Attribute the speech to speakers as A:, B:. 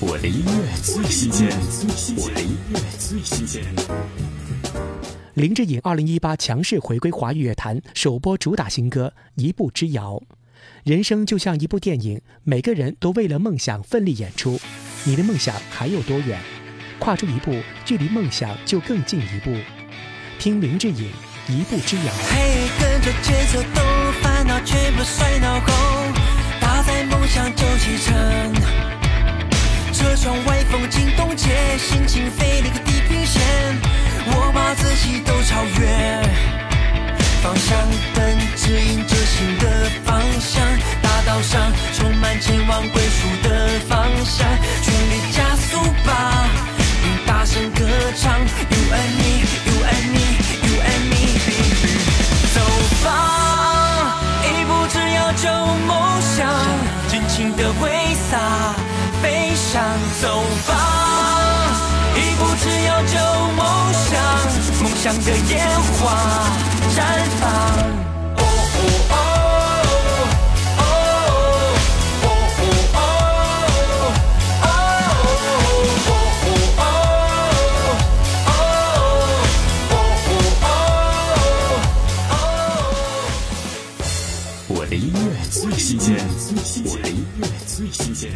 A: 我的音乐最新鲜，我的音乐最新鲜。林志颖二零一八强势回归华语乐坛，首播主打新歌《一步之遥》。人生就像一部电影，每个人都为了梦想奋力演出。你的梦想还有多远？跨出一步，距离梦想就更近一步。听林志颖《一步之遥》。
B: 嘿，跟着节奏动，烦恼全部甩风景冻结，心情飞离个地平线，我把自己都超越。方向灯指引着新的方向，大道上充满前往归属的方向，全力加速吧，并大声歌唱。You and me, you and me, you and me, 走吧，一步之遥就走吧，一步之遥就梦想，梦想的烟花绽放。
A: 我的音乐最新鲜，我的音乐最新鲜。